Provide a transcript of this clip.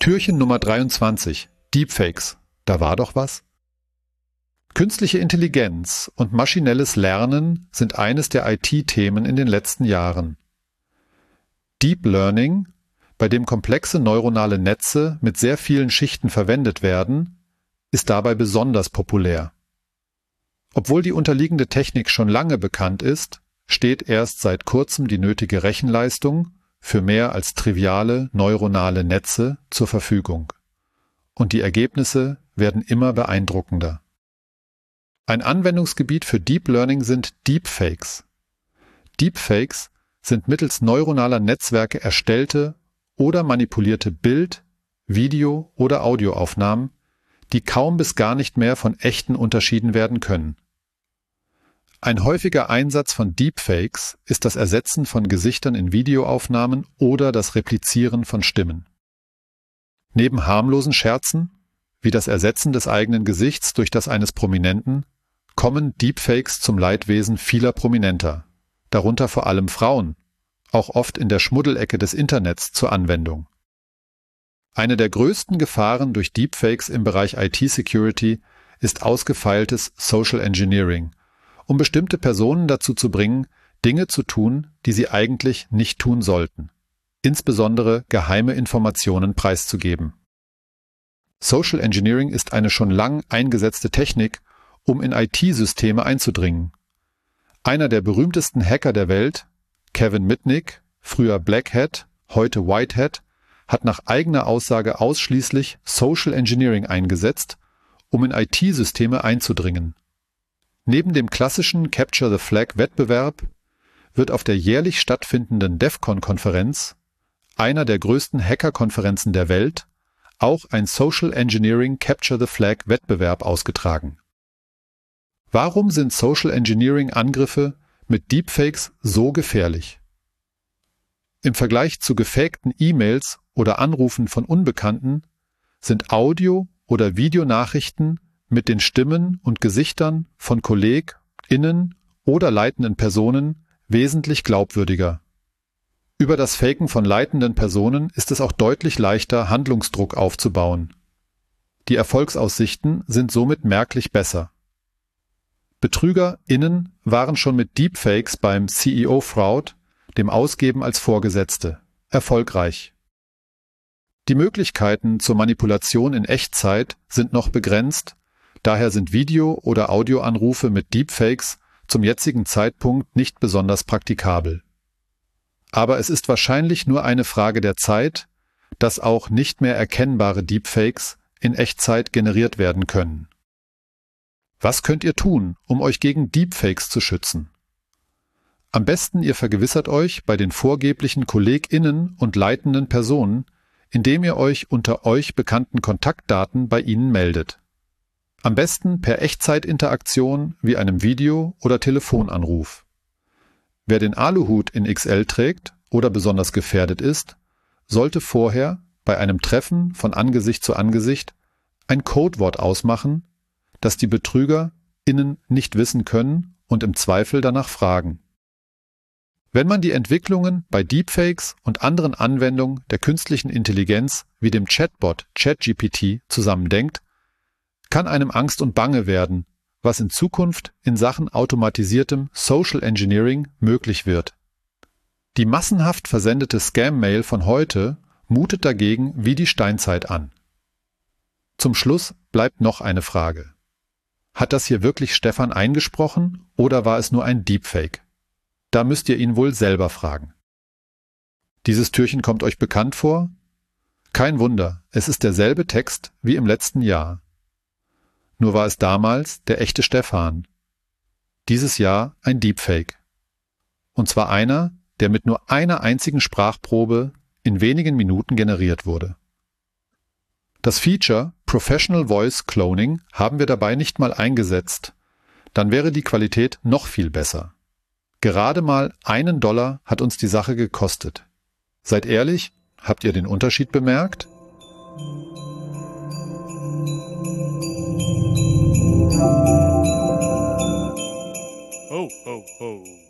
Türchen Nummer 23. Deepfakes. Da war doch was? Künstliche Intelligenz und maschinelles Lernen sind eines der IT-Themen in den letzten Jahren. Deep Learning, bei dem komplexe neuronale Netze mit sehr vielen Schichten verwendet werden, ist dabei besonders populär. Obwohl die unterliegende Technik schon lange bekannt ist, steht erst seit kurzem die nötige Rechenleistung für mehr als triviale neuronale Netze zur Verfügung. Und die Ergebnisse werden immer beeindruckender. Ein Anwendungsgebiet für Deep Learning sind Deepfakes. Deepfakes sind mittels neuronaler Netzwerke erstellte oder manipulierte Bild-, Video- oder Audioaufnahmen, die kaum bis gar nicht mehr von echten unterschieden werden können. Ein häufiger Einsatz von Deepfakes ist das Ersetzen von Gesichtern in Videoaufnahmen oder das Replizieren von Stimmen. Neben harmlosen Scherzen, wie das Ersetzen des eigenen Gesichts durch das eines Prominenten, kommen Deepfakes zum Leidwesen vieler Prominenter, darunter vor allem Frauen, auch oft in der Schmuddelecke des Internets zur Anwendung. Eine der größten Gefahren durch Deepfakes im Bereich IT-Security ist ausgefeiltes Social Engineering, um bestimmte Personen dazu zu bringen, Dinge zu tun, die sie eigentlich nicht tun sollten, insbesondere geheime Informationen preiszugeben. Social Engineering ist eine schon lang eingesetzte Technik, um in IT-Systeme einzudringen. Einer der berühmtesten Hacker der Welt, Kevin Mitnick, früher Black Hat, heute White Hat, hat nach eigener Aussage ausschließlich Social Engineering eingesetzt, um in IT-Systeme einzudringen. Neben dem klassischen Capture the Flag Wettbewerb wird auf der jährlich stattfindenden DEFCON-Konferenz, einer der größten Hacker-Konferenzen der Welt, auch ein Social Engineering Capture the Flag Wettbewerb ausgetragen. Warum sind Social Engineering Angriffe mit Deepfakes so gefährlich? Im Vergleich zu gefakten E-Mails oder Anrufen von Unbekannten sind Audio- oder Videonachrichten mit den Stimmen und Gesichtern von KollegInnen oder leitenden Personen wesentlich glaubwürdiger. Über das Faken von leitenden Personen ist es auch deutlich leichter, Handlungsdruck aufzubauen. Die Erfolgsaussichten sind somit merklich besser. BetrügerInnen waren schon mit Deepfakes beim CEO Fraud, dem Ausgeben als Vorgesetzte, erfolgreich. Die Möglichkeiten zur Manipulation in Echtzeit sind noch begrenzt, daher sind Video- oder Audioanrufe mit Deepfakes zum jetzigen Zeitpunkt nicht besonders praktikabel. Aber es ist wahrscheinlich nur eine Frage der Zeit, dass auch nicht mehr erkennbare Deepfakes in Echtzeit generiert werden können. Was könnt ihr tun, um euch gegen Deepfakes zu schützen? Am besten ihr vergewissert euch bei den vorgeblichen KollegInnen und leitenden Personen, indem ihr euch unter euch bekannten Kontaktdaten bei ihnen meldet. Am besten per Echtzeitinteraktion wie einem Video- oder Telefonanruf. Wer den Aluhut in XL trägt oder besonders gefährdet ist, sollte vorher bei einem Treffen von Angesicht zu Angesicht ein Codewort ausmachen, das die Betrüger innen nicht wissen können und im Zweifel danach fragen. Wenn man die Entwicklungen bei Deepfakes und anderen Anwendungen der künstlichen Intelligenz wie dem Chatbot ChatGPT zusammendenkt, kann einem Angst und Bange werden, was in Zukunft in Sachen automatisiertem Social Engineering möglich wird. Die massenhaft versendete Scam-Mail von heute mutet dagegen wie die Steinzeit an. Zum Schluss bleibt noch eine Frage. Hat das hier wirklich Stefan eingesprochen oder war es nur ein Deepfake? Da müsst ihr ihn wohl selber fragen. Dieses Türchen kommt euch bekannt vor? Kein Wunder, es ist derselbe Text wie im letzten Jahr. Nur war es damals der echte Stefan. Dieses Jahr ein Deepfake. Und zwar einer, der mit nur einer einzigen Sprachprobe in wenigen Minuten generiert wurde. Das Feature Professional Voice Cloning haben wir dabei nicht mal eingesetzt. Dann wäre die Qualität noch viel besser. Gerade mal einen Dollar hat uns die Sache gekostet. Seid ehrlich, habt ihr den Unterschied bemerkt? Oh. ho, ho.